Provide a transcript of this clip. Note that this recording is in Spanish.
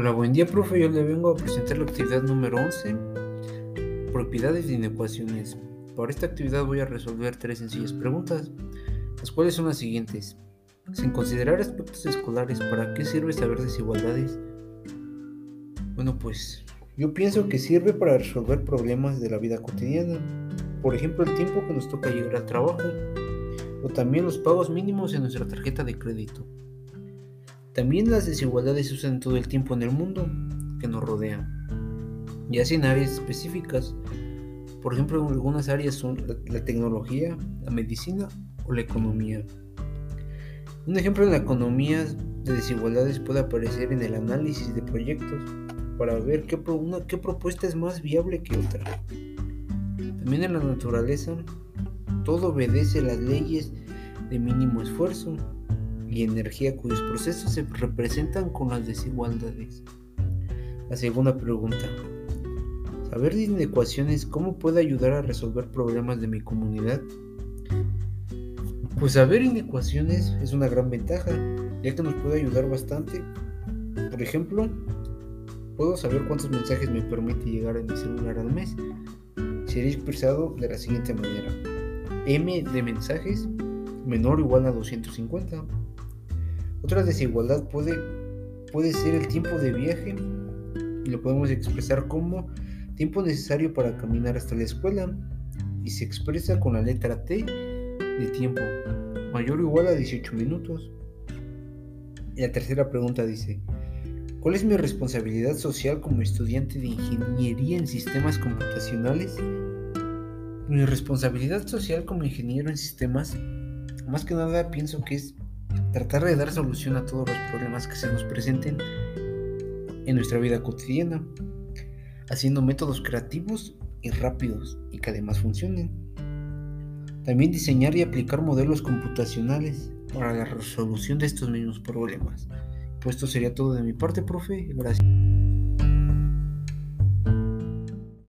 Hola, buen día, profe. Yo le vengo a presentar la actividad número 11, propiedades de inecuaciones. Para esta actividad voy a resolver tres sencillas preguntas, las cuales son las siguientes. Sin considerar aspectos escolares, ¿para qué sirve saber desigualdades? Bueno, pues yo pienso que sirve para resolver problemas de la vida cotidiana. Por ejemplo, el tiempo que nos toca llegar al trabajo, o también los pagos mínimos en nuestra tarjeta de crédito. También las desigualdades se usan todo el tiempo en el mundo que nos rodea, ya sea en áreas específicas. Por ejemplo, en algunas áreas son la, tecnología, la medicina o la economía. Un ejemplo en la economía de desigualdades puede aparecer en el análisis de proyectos para ver qué, qué propuesta es más viable que otra. También en la naturaleza, todo obedece las leyes de mínimo esfuerzo y energía cuyos procesos se representan con las desigualdades. La segunda pregunta. Saber de ¿cómo puede ayudar a resolver problemas de mi comunidad? Pues saber inecuaciones es una gran ventaja, ya que nos puede ayudar bastante. Por ejemplo, puedo saber cuántos mensajes me permite llegar a mi celular al mes. Sería expresado de la siguiente manera. M de mensajes menor o igual a 250 otra desigualdad puede, puede ser el tiempo de viaje y lo podemos expresar como tiempo necesario para caminar hasta la escuela y se expresa con la letra T de tiempo mayor o igual a 18 minutos. Y la tercera pregunta dice, ¿cuál es mi responsabilidad social como estudiante de ingeniería en sistemas computacionales? Mi responsabilidad social como ingeniero en sistemas, más que nada pienso que es tratar de dar solución a todos los problemas que se nos presenten en nuestra vida cotidiana, haciendo métodos creativos y rápidos y que además funcionen. También diseñar y aplicar modelos computacionales para la resolución de estos mismos problemas. Pues esto sería todo de mi parte, profe. Gracias.